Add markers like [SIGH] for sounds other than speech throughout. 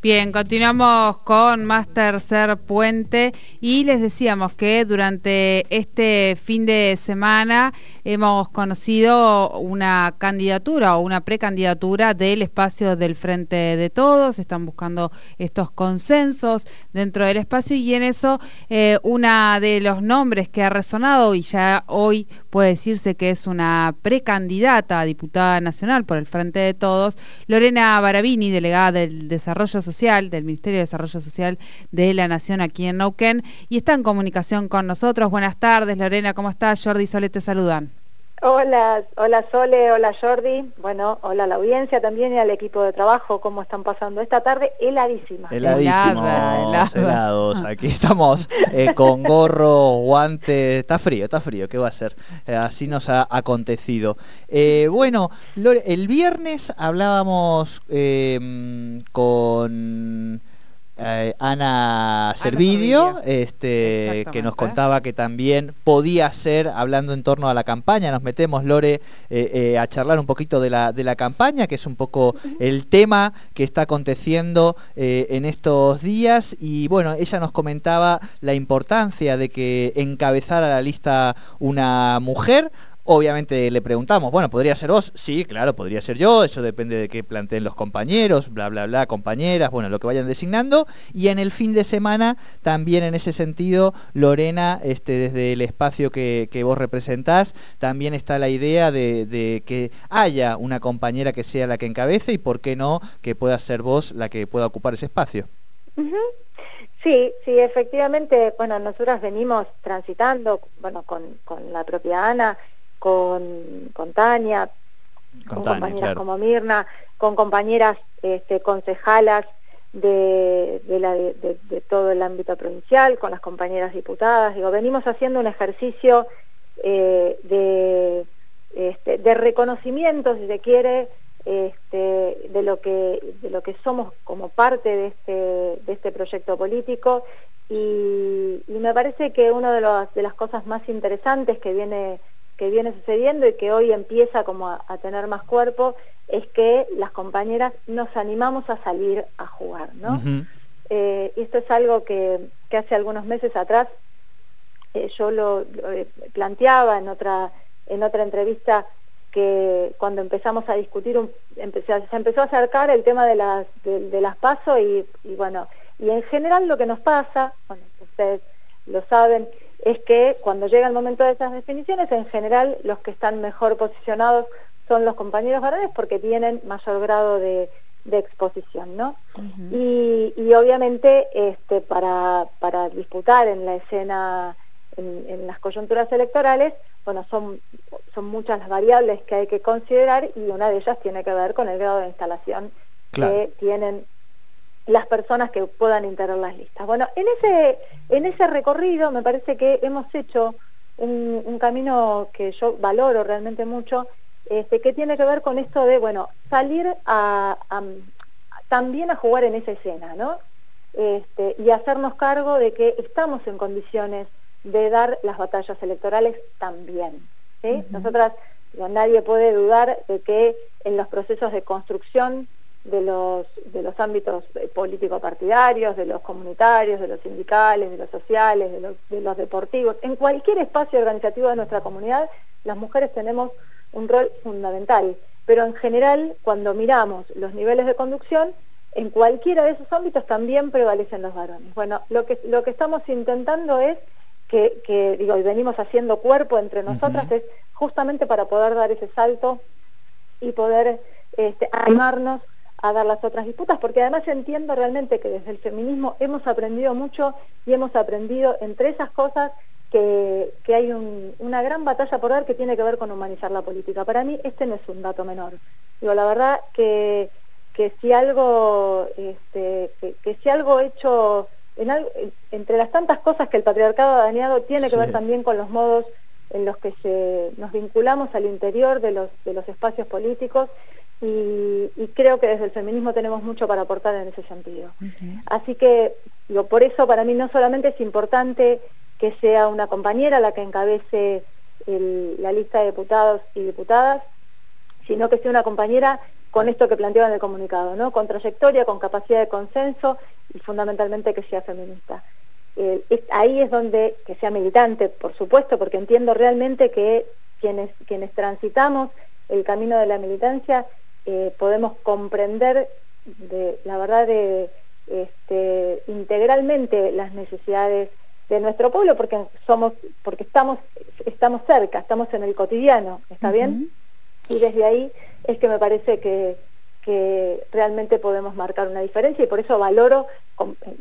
Bien, continuamos con más tercer puente. Y les decíamos que durante este fin de semana hemos conocido una candidatura o una precandidatura del espacio del Frente de Todos, están buscando estos consensos dentro del espacio y en eso eh, una de los nombres que ha resonado y ya hoy puede decirse que es una precandidata a diputada nacional por el Frente de Todos, Lorena Barabini, delegada del Desarrollo Social, del Ministerio de Desarrollo Social de la Nación aquí en Neuquén, y está en comunicación con nosotros. Buenas tardes, Lorena, ¿cómo estás? Jordi y Sole te saludan. Hola, hola Sole, hola Jordi, bueno, hola a la audiencia también y al equipo de trabajo, ¿cómo están pasando esta tarde? Heladísima. Heladísimos, helados, [LAUGHS] aquí estamos eh, con gorro, guante, está frío, está frío, ¿qué va a ser? Eh, así nos ha acontecido. Eh, bueno, el viernes hablábamos con... Eh, Ana Servidio, este, que nos contaba que también podía ser, hablando en torno a la campaña, nos metemos, Lore, eh, eh, a charlar un poquito de la, de la campaña, que es un poco el tema que está aconteciendo en estos días. Y bueno, ella nos comentaba la importancia de que encabezara la lista una mujer, Obviamente le preguntamos, bueno, ¿podría ser vos? Sí, claro, podría ser yo, eso depende de qué planteen los compañeros, bla, bla, bla, compañeras, bueno, lo que vayan designando. Y en el fin de semana, también en ese sentido, Lorena, este, desde el espacio que, vos representás, también está la idea de, que haya una compañera que sea la que encabece y, ¿por qué no, que pueda ser vos la que pueda ocupar ese espacio? Sí, sí, efectivamente, bueno, nosotras venimos transitando, bueno, con, con la propia Ana, con, con Tania, con, compañeras como Mirna, con compañeras este, concejalas de, de, todo el ámbito provincial, con las compañeras diputadas. Digo, venimos haciendo un ejercicio eh, de, este, de reconocimiento, si se quiere, este, de, lo que, de lo que somos como parte de este, de este proyecto político y, y me parece que una de, de las cosas más interesantes que viene que viene sucediendo y que hoy empieza como a, tener más cuerpo es que las compañeras nos animamos a salir a jugar, ¿no? Eh, esto es algo que, hace algunos meses atrás eh, yo lo, eh, planteaba en otra, en otra entrevista que cuando empezamos a discutir, se empezó a acercar el tema de las, de, las pasos y, y, bueno, y en general lo que nos pasa, bueno, ustedes lo saben, es que cuando llega el momento de esas definiciones, en general los que están mejor posicionados son los compañeros varones porque tienen mayor grado de, exposición, ¿no? y, obviamente este, para, para disputar en la escena, en, las coyunturas electorales, bueno, son, son muchas las variables que hay que considerar y una de ellas tiene que ver con el grado de instalación que tienen las personas que puedan integrar las listas. Bueno, en ese, en ese recorrido me parece que hemos hecho un, camino que yo valoro realmente mucho, este, que tiene que ver con esto de, bueno, salir a, también a jugar en esa escena, ¿no? Este, y hacernos cargo de que estamos en condiciones de dar las batallas electorales también. ¿sí? Nosotras, nadie puede dudar de que en los procesos de construcción de los, de los ámbitos político-partidarios, de los comunitarios, de los sindicales, de los sociales, de los, de los deportivos. En cualquier espacio organizativo de nuestra comunidad, las mujeres tenemos un rol fundamental. Pero en general, cuando miramos los niveles de conducción, en cualquiera de esos ámbitos también prevalecen los varones. Bueno, lo que, lo que estamos intentando es que, que digo, y venimos haciendo cuerpo entre nosotras, es justamente para poder dar ese salto y poder este, animarnos a dar las otras disputas, porque además entiendo realmente que desde el feminismo hemos aprendido mucho y hemos aprendido entre esas cosas que, hay una gran batalla por dar que tiene que ver con humanizar la política. Para mí este no es un dato menor. Digo, la verdad que, que si algo, este, que, si algo hecho en entre las tantas cosas que el patriarcado ha dañado, tiene que ver también con los modos en los que se, nos vinculamos al interior de los, de los espacios políticos y, creo que desde el feminismo tenemos mucho para aportar en ese sentido. Así que, digo, por eso para mí no solamente es importante que sea una compañera la que encabece la lista de diputados y diputadas, sino que sea una compañera con esto que planteaba en el comunicado, ¿no? Con trayectoria, con capacidad de consenso y fundamentalmente que sea feminista. Eh, ahí es donde, que sea militante, por supuesto, porque entiendo realmente que quienes, quienes transitamos el camino de la militancia eh, podemos comprender de, la verdad de, este, integralmente las necesidades de nuestro pueblo porque somos porque estamos estamos cerca estamos en el cotidiano está bien y desde ahí es que me parece que, que realmente podemos marcar una diferencia y por eso valoro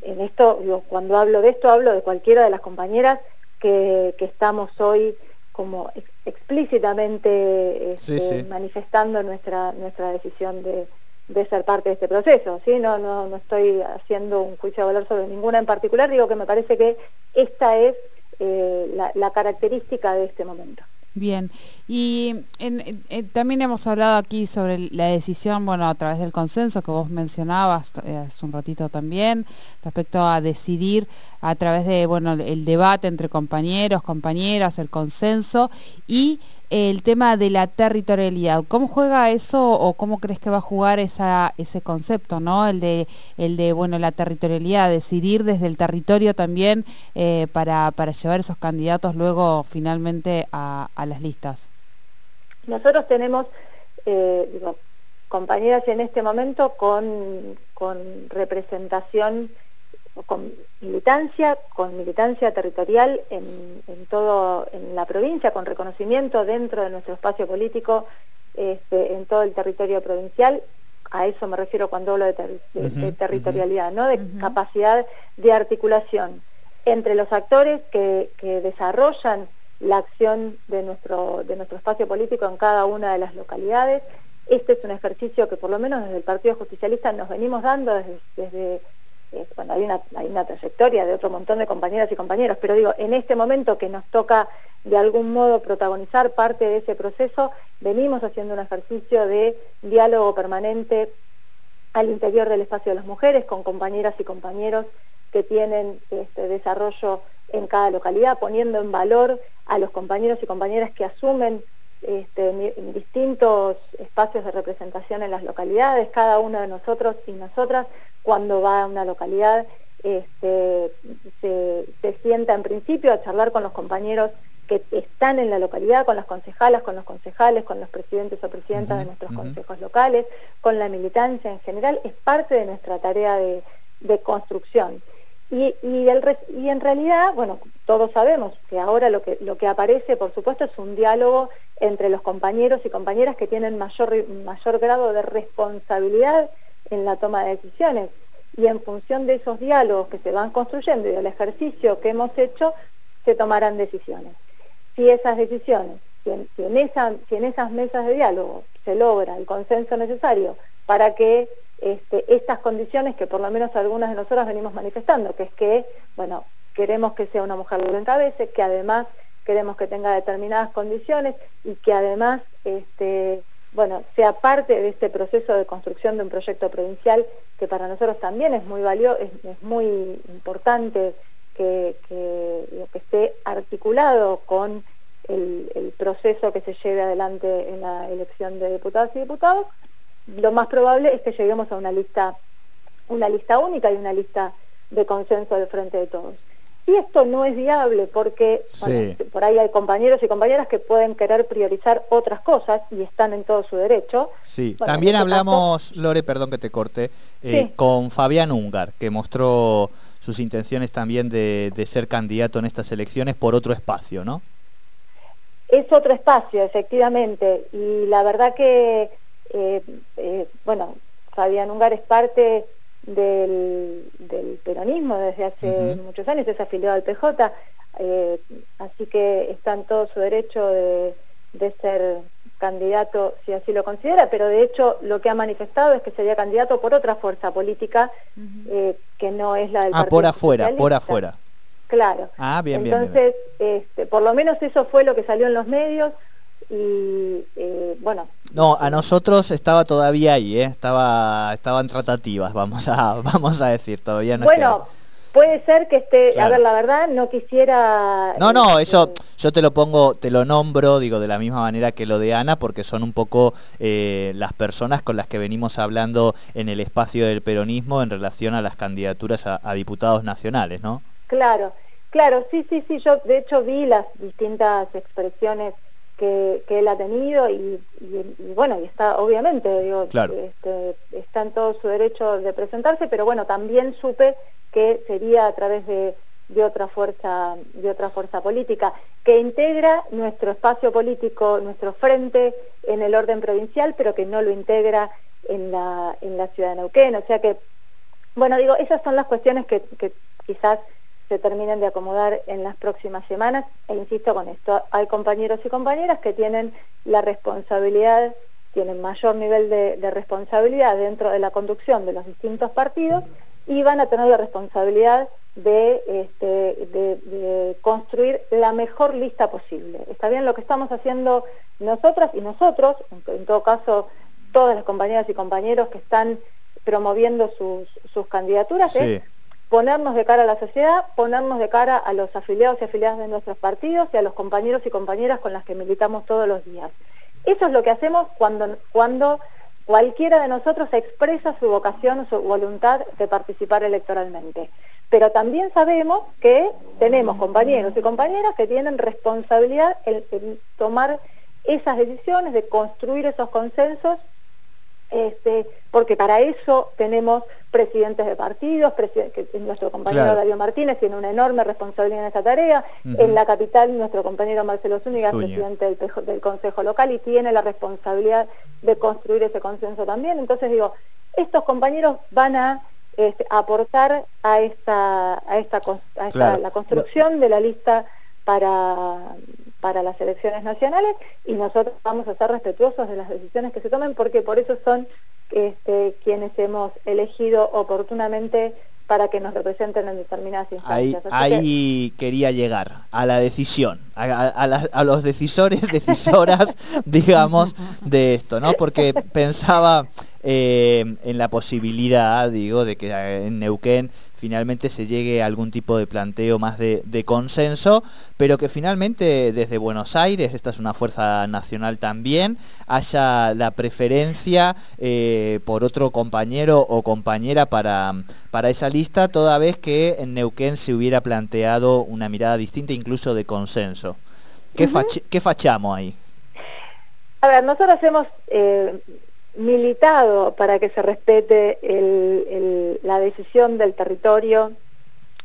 en esto cuando hablo de esto hablo de cualquiera de las compañeras que, que estamos hoy como explícitamente este, manifestando nuestra nuestra decisión de, de ser parte de este proceso, ¿sí? No, no, no estoy haciendo un juicio de valor sobre ninguna en particular, digo que me parece que esta es eh, la, característica de este momento. Bien, y también hemos hablado aquí sobre la decisión, bueno, a través del consenso que vos mencionabas eh, hace un ratito también, respecto a decidir a través de, bueno, el debate entre compañeros, compañeras, el consenso y el tema de la territorialidad. ¿Cómo juega eso o cómo crees que va a jugar esa, ese concepto, ¿no? El de, el de bueno, la territorialidad, decidir desde el territorio también eh, para, para llevar esos candidatos luego finalmente a, las listas. Nosotros tenemos eh, compañeras en este momento con, con representación con militancia, con militancia territorial en, todo en la provincia, con reconocimiento dentro de nuestro espacio político este, en todo el territorio provincial. A eso me refiero cuando hablo de, territorialidad, ¿no? de capacidad de articulación entre los actores que, desarrollan la acción de nuestro, de nuestro espacio político en cada una de las localidades. Este es un ejercicio que por lo menos desde el Partido Justicialista nos venimos dando desde bueno, hay una, hay una trayectoria de otro montón de compañeras y compañeros, pero digo, en este momento que nos toca de algún modo protagonizar parte de ese proceso, venimos haciendo un ejercicio de diálogo permanente al interior del espacio de las mujeres, con compañeras y compañeros que tienen este desarrollo en cada localidad, poniendo en valor a los compañeros y compañeras que asumen este, distintos espacios de representación en las localidades, cada uno de nosotros y nosotras cuando va a una localidad este, se, sienta en principio a charlar con los compañeros que están en la localidad, con las concejalas, con los concejales, con los presidentes o presidentas de nuestros consejos locales, con la militancia en general, es parte de nuestra tarea de, construcción. Y, y, en realidad, bueno, todos sabemos que ahora lo que, lo que aparece, por supuesto, es un diálogo entre los compañeros y compañeras que tienen mayor, mayor grado de responsabilidad en la toma de decisiones. Y en función de esos diálogos que se van construyendo y del ejercicio que hemos hecho, se tomarán decisiones. Si esas decisiones, si en, si en, esas mesas de diálogo se logra el consenso necesario para que este, estas condiciones que por lo menos algunas de nosotras venimos manifestando, que es que, bueno, queremos que sea una mujer en encabece, que además queremos que tenga determinadas condiciones y que además este, bueno, sea parte de este proceso de construcción de un proyecto provincial que para nosotros también es muy valioso, es, muy importante que, esté articulado con el, proceso que se lleve adelante en la elección de diputadas y diputados, lo más probable es que lleguemos a una lista, una lista única y una lista de consenso de frente de todos. Y esto no es viable porque por ahí hay compañeros y compañeras que pueden querer priorizar otras cosas y están en todo su derecho. Sí, también este hablamos, Lore, perdón que te corte, eh, con Fabián Ungar, que mostró sus intenciones también de, ser candidato en estas elecciones por otro espacio, ¿no? Es otro espacio, efectivamente, y la verdad que, eh, eh, bueno, Fabián Ungar es parte del, peronismo desde hace muchos años, es afiliado al PJ, eh, así que está en todo su derecho de, ser candidato si así lo considera, pero de hecho lo que ha manifestado es que sería candidato por otra fuerza política eh, que no es la del ah, por afuera, por afuera. Claro. Ah, bien, Entonces, Este, por lo menos eso fue lo que salió en los medios y eh, bueno. No, a nosotros estaba todavía ahí, ¿eh? estaba, estaban tratativas, vamos a, [LAUGHS] vamos a decir, todavía no Bueno, puede ser que esté, a ver, la verdad, no quisiera... No, no, este, eso yo te lo pongo, te lo nombro, digo, de la misma manera que lo de Ana, porque son un poco eh, las personas con las que venimos hablando en el espacio del peronismo en relación a las candidaturas a, diputados nacionales, ¿no? Claro, claro, sí, sí, sí, yo de hecho vi las distintas expresiones que, él ha tenido y, bueno, y está, obviamente, digo, este, está en todo su derecho de presentarse, pero bueno, también supe que sería a través de, otra fuerza, de otra fuerza política, que integra nuestro espacio político, nuestro frente en el orden provincial, pero que no lo integra en la, en la ciudad de Neuquén. O sea que, bueno, digo, esas son las cuestiones que, que quizás se terminen de acomodar en las próximas semanas. E insisto con esto, hay compañeros y compañeras que tienen la responsabilidad, tienen mayor nivel de, responsabilidad dentro de la conducción de los distintos partidos y van a tener la responsabilidad de, este, de, construir la mejor lista posible. Está bien lo que estamos haciendo nosotras y nosotros, en, todo caso todas las compañeras y compañeros que están promoviendo sus, sus candidaturas, es ponernos de cara a la sociedad, ponernos de cara a los afiliados y afiliadas de nuestros partidos y a los compañeros y compañeras con las que militamos todos los días. Eso es lo que hacemos cuando, cuando Cualquiera de nosotros expresa su vocación o su voluntad de participar electoralmente. Pero también sabemos que tenemos compañeros y compañeras que tienen responsabilidad en, tomar esas decisiones, de construir esos consensos este, porque para eso tenemos presidentes de partidos, que nuestro compañero Darío Martínez tiene una enorme responsabilidad en esa tarea, en la capital nuestro compañero Marcelo Zúñiga es presidente del, del, Consejo Local y tiene la responsabilidad de construir ese consenso también, entonces digo, estos compañeros van a este, aportar a esta, a esta, a la construcción de la lista para para las elecciones nacionales y nosotros vamos a ser respetuosos de las decisiones que se tomen porque por eso son este, quienes hemos elegido oportunamente para que nos representen en determinadas instancias. Ahí, quería llegar, a la decisión, a, los decisores, [LAUGHS] decisoras, digamos, de esto, ¿no? Porque pensaba eh, en la posibilidad, digo, de que en Neuquén finalmente se llegue a algún tipo de planteo más de, consenso, pero que finalmente desde Buenos Aires, esta es una fuerza nacional también, haya la preferencia eh, por otro compañero o compañera para, para esa lista, toda vez que en Neuquén se hubiera planteado una mirada distinta, incluso de consenso. ¿Qué, fachamos ahí? A ver, nosotros hemos eh, militado para que se respete la decisión del territorio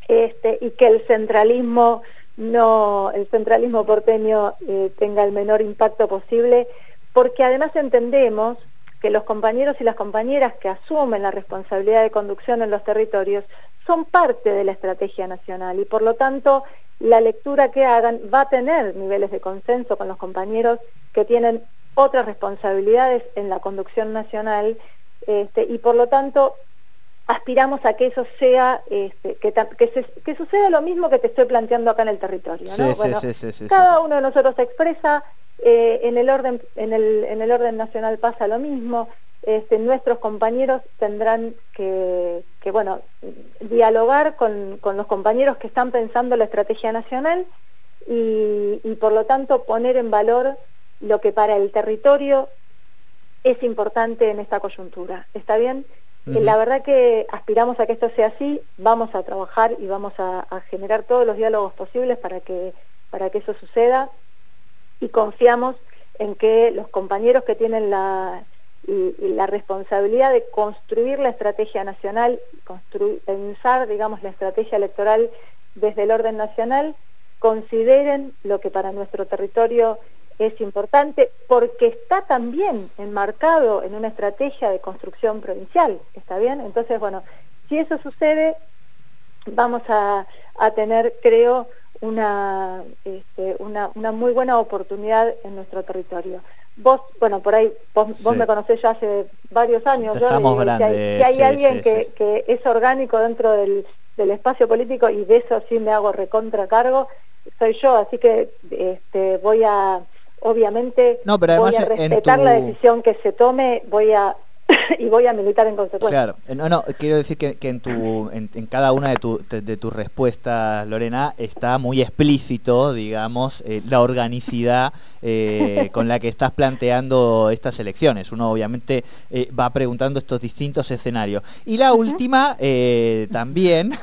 este, y que el centralismo no el centralismo porteño eh, tenga el menor impacto posible porque además entendemos que los compañeros y las compañeras que asumen la responsabilidad de conducción en los territorios son parte de la estrategia nacional y por lo tanto la lectura que hagan va a tener niveles de consenso con los compañeros que tienen otras responsabilidades en la conducción nacional este, y por lo tanto aspiramos a que eso sea, este, que, que, suceda lo mismo que te estoy planteando acá en el territorio. cada uno de nosotros expresa, eh, en, el orden, en, el, en el orden nacional pasa lo mismo, este, nuestros compañeros tendrán que, que bueno, dialogar con, con, los compañeros que están pensando la estrategia nacional y, y por lo tanto poner en valor lo que para el territorio es importante en esta coyuntura. ¿Está bien? La verdad que aspiramos a que esto sea así, vamos a trabajar y vamos a, generar todos los diálogos posibles para que, para que eso suceda y confiamos en que los compañeros que tienen la, la responsabilidad de construir la estrategia nacional, pensar, digamos, la estrategia electoral desde el orden nacional, consideren lo que para nuestro territorio es importante porque está también enmarcado en una estrategia de construcción provincial, ¿está bien? Entonces, bueno, si eso sucede, vamos a, tener, creo, una, este, una, una, muy buena oportunidad en nuestro territorio. Vos, bueno, por ahí, vos, me conocés ya hace varios años, ya si, hay, alguien que, que, es orgánico dentro del, del espacio político y de eso sí me hago recontra cargo, soy yo, así que este, voy a obviamente voy a respetar la decisión que se tome, voy a [LAUGHS] y voy a militar en consecuencia. Claro, eh, no, no, quiero decir que, en, tu, en, cada una de, de, tus respuestas, Lorena, está muy explícito, digamos, eh, la organicidad eh, con la que estás planteando estas elecciones. Uno obviamente va preguntando estos distintos escenarios. Y la última, también, [LAUGHS]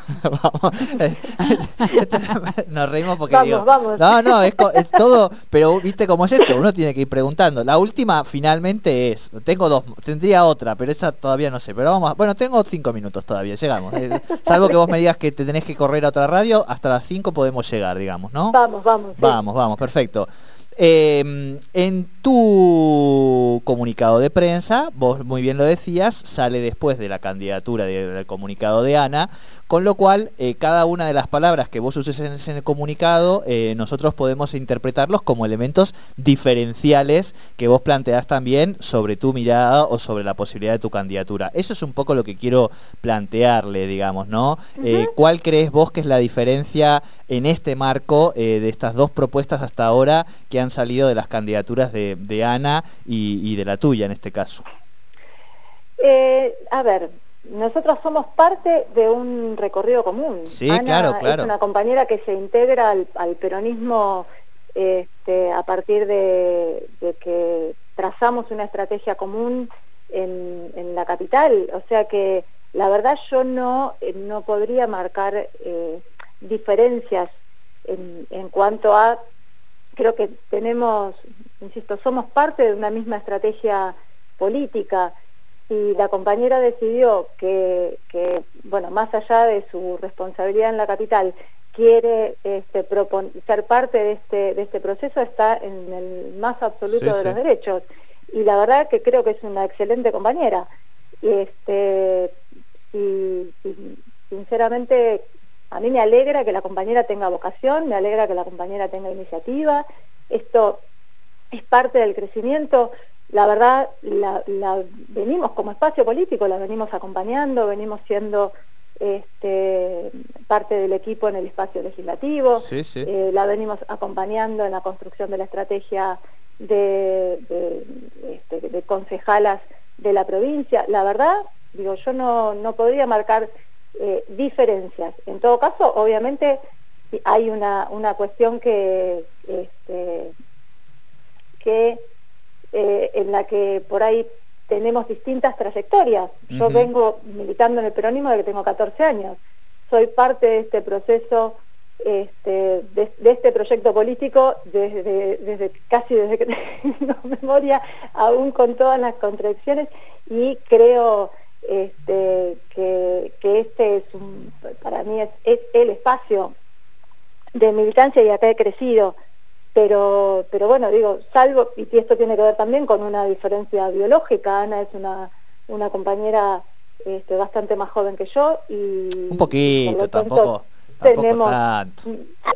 nos reímos porque digo, no, no, es, es todo, pero viste cómo es esto, uno tiene que ir preguntando. La última finalmente es, tengo dos, tendría otra, pero esa todavía no sé. Pero vamos, bueno, tengo cinco minutos todavía, llegamos. Eh, salvo que vos me digas que te tenés que correr a otra radio, hasta las cinco podemos llegar, digamos, ¿no? Vamos, vamos. Vamos, vamos, perfecto. Em, en tu comunicado de prensa, vos muy bien lo decías, sale después de la candidatura del comunicado de Ana, con lo cual eh, cada una de las palabras que vos uses en, ese comunicado, eh, nosotros podemos interpretarlos como elementos diferenciales que vos planteás también sobre tu mirada o sobre la posibilidad de tu candidatura. Eso es un poco lo que quiero plantearle, digamos, ¿no? Eh, ¿Cuál crees vos que es la diferencia en este marco de estas dos propuestas hasta ahora que han salido de las candidaturas de, Ana y, de la tuya en este caso? Eh, a ver, nosotros somos parte de un recorrido común. Sí, claro, claro. Es una compañera que se integra al, peronismo este, a partir de, que trazamos una estrategia común en, la capital. O sea que la verdad yo no, eh, no podría marcar eh, diferencias en, en, cuanto a creo que tenemos, insisto, somos parte de una misma estrategia política y la compañera decidió que, bueno, más allá de su responsabilidad en la capital, quiere este, ser parte de este, de este proceso, está en el más absoluto de los derechos. Y la verdad que creo que es una excelente compañera. Este, y sinceramente a mí me alegra que la compañera tenga vocación, me alegra que la compañera tenga iniciativa. Esto es parte del crecimiento. La verdad, la, venimos como espacio político, la venimos acompañando, venimos siendo este, parte del equipo en el espacio legislativo, eh, la venimos acompañando en la construcción de la estrategia de, este, de, concejalas de la provincia. La verdad, digo, yo no, no podría marcar eh, diferencias. En todo caso, obviamente hay una, una cuestión que, este, que eh, en la que por ahí tenemos distintas trayectorias. Yo vengo militando en el peronismo desde que tengo 14 años. Soy parte de este proceso, este, de, este proyecto político desde, desde casi desde que [LAUGHS] tengo memoria, aún con todas las contradicciones, y creo este, que, este es un, para mí es, el espacio de militancia y acá he crecido, pero, pero bueno, digo, salvo, y esto tiene que ver también con una diferencia biológica, Ana es una, una compañera este, bastante más joven que yo y... Un poquito, tampoco Tampoco tanto.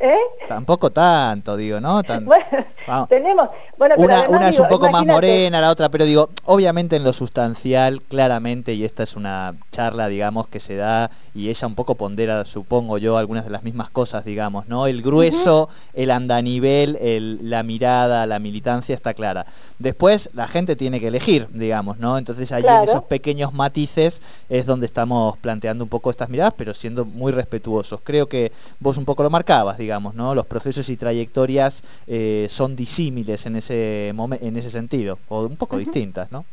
¿Eh? Tampoco tanto, digo, ¿no? [LAUGHS] bueno, tenemos. una, es un poco más morena, la otra, pero digo, obviamente en lo sustancial, claramente, y esta es una charla, digamos, que se da, y ella un poco pondera, supongo yo, algunas de las mismas cosas, digamos, ¿no? El grueso, el andanivel, el, la mirada, la militancia está clara. Después, la gente tiene que elegir, digamos, ¿no? Entonces, ahí en esos pequeños matices es donde estamos planteando un poco estas miradas, pero siendo muy respetuosos. Creo que que vos un poco lo marcabas, digamos, ¿no? Los procesos y trayectorias eh, son disímiles en ese, en ese sentido, o un poco distintas, ¿no?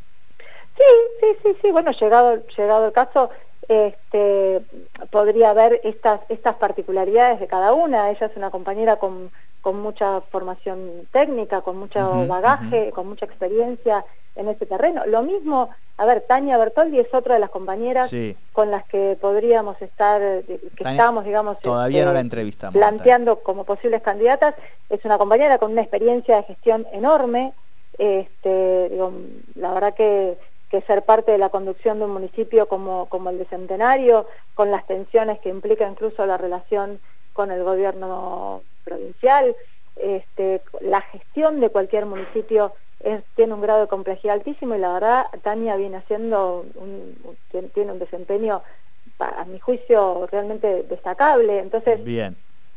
Sí, sí, sí, sí, bueno, llegado, llegado el caso, este, podría haber estas, estas particularidades de cada una. Ella es una compañera con, con mucha formación técnica, con mucho bagaje, con mucha experiencia en ese terreno. Lo mismo, a ver, Tania Bertoldi es otra de las compañeras con las que podríamos estar, que estamos, digamos, todavía no este, la planteando como posibles candidatas. Es una compañera con una experiencia de gestión enorme. Este, digo, la verdad que, que ser parte de la conducción de un municipio como, como el de Centenario, con las tensiones que implica incluso la relación con el gobierno provincial, este, la gestión de cualquier municipio tiene un grado de complejidad altísimo y la verdad Tania viene haciendo, un, tiene un desempeño, a mi juicio, realmente destacable. Entonces, Bien.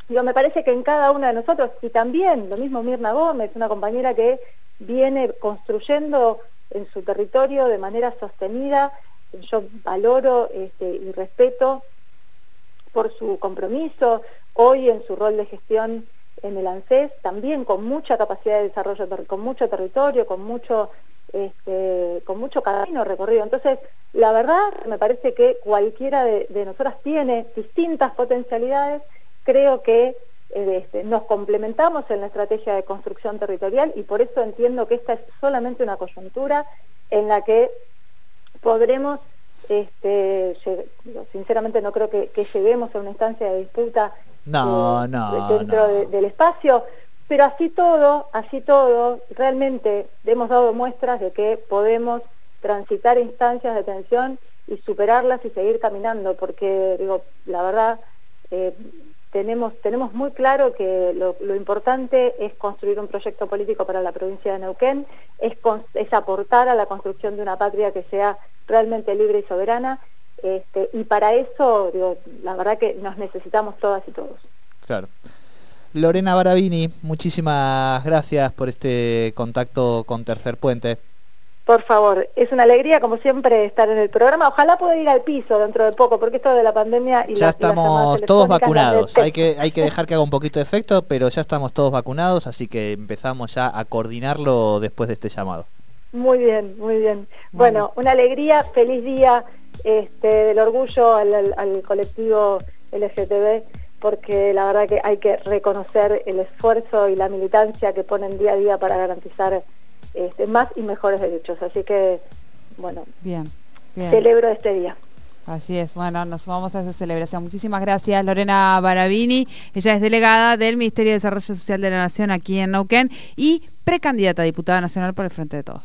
Digo, me parece que en cada uno de nosotros, y también lo mismo Mirna Gómez, una compañera que viene construyendo en su territorio de manera sostenida. Yo valoro este, y respeto por su compromiso, hoy en su rol de gestión en el ANSES, también con mucha capacidad de desarrollo, con mucho territorio, con mucho, este, con mucho camino recorrido. Entonces, la verdad, me parece que cualquiera de, nosotras tiene distintas potencialidades. Creo que eh, este, nos complementamos en la estrategia de construcción territorial y por eso entiendo que esta es solamente una coyuntura en la que podremos este, sinceramente no creo que, lleguemos a una instancia de disputa no, eh, dentro del espacio, pero así todo, así todo, realmente hemos dado muestras de que podemos transitar instancias de tensión y superarlas y seguir caminando, porque digo, la verdad, eh, tenemos, tenemos muy claro que lo, importante es construir un proyecto político para la provincia de Neuquén, es, es aportar a la construcción de una patria que sea realmente libre y soberana. Este, y para eso, digo, la verdad que nos necesitamos todas y todos. Claro. Lorena Barabini, muchísimas gracias por este contacto con Tercer Puente. Por favor, es una alegría como siempre estar en el programa. Ojalá pueda ir al piso dentro de poco, porque esto de la pandemia y ya estamos todos vacunados. Hay que hay que dejar que haga un poquito de efecto, pero ya estamos todos vacunados, así que empezamos ya a coordinarlo después de este llamado. Muy bien, muy bien. Bueno, una alegría, feliz día este, del orgullo al, colectivo LGTB, porque la verdad que hay que reconocer el esfuerzo y la militancia que ponen día a día para garantizar este, más y mejores derechos. Así que, bueno, bien, celebro este día. Así es, bueno, nos sumamos a esa celebración. Muchísimas gracias, Lorena Barabini. Ella es delegada del Ministerio de Desarrollo Social de la Nación aquí en Neuquén y precandidata a diputada nacional por el Frente de Todos.